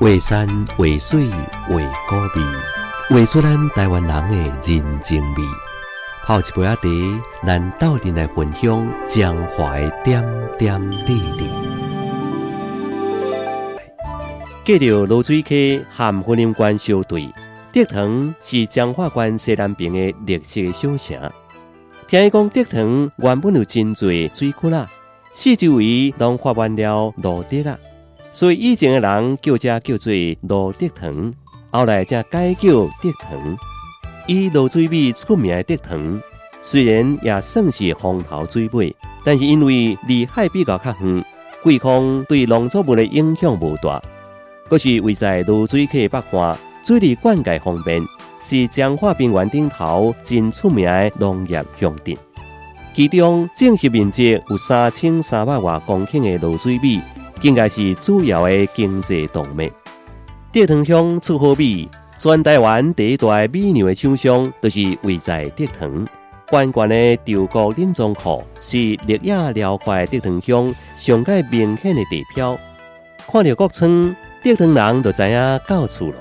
画山画水画古味，画出咱台湾人的人情味。泡一杯阿茶，咱斗阵来分享江淮点点滴滴。继着罗水溪含婚姻关小队，德塘是江化县西南边的绿色的小城。听伊讲，德塘原本有真侪水库啦，四周围拢发完了路德啦。所以以前的人叫这叫做罗德塘，后来才改叫德塘。以罗水尾出名的德塘，虽然也算是风头水尾，但是因为离海比较较远，贵矿对农作物的影响无大。阁是位在罗水溪北岸，水利灌溉方便，是彰化平原顶头真出名的农业乡镇。其中正式面积有三千三百多公顷的罗水尾。应该是主要的经济动脉。德塘乡出好米，全台湾第一大米牛的厂商，都是位在德塘。关关的稻谷冷藏库，是绿野辽阔的德塘乡上界明显的地标。看到国村，德塘人就知影到处了。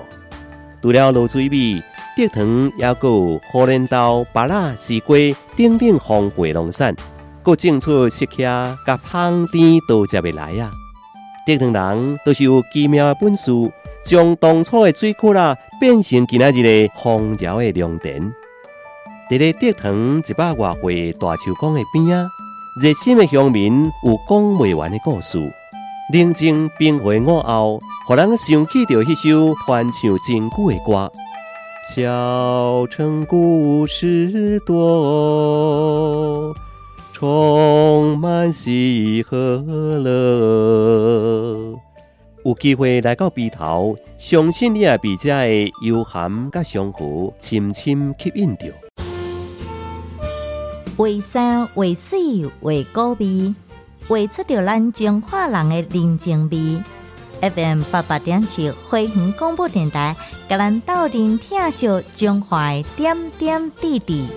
除了卤水米，德塘也有荷兰豆、芭乐、西瓜等等丰富农产，各种出食客甲芳甜都接袂来啊！德塘人都是有奇妙的本事，将当初的水库啦变成今仔日的丰饶的良田。伫咧德塘一百外岁大树公的边啊，热心的乡民有讲未完的故事，宁静冰回午后，互人想起着迄首传唱真久的歌。小城故事多。充满喜和乐，有机会来到鼻头，相信你也被这的幽含甲祥和深深吸引着。为山为水为高鼻，为出着咱中华人的人情味。FM 八八点七花园广播电台，甲咱斗阵听笑中华点点滴滴。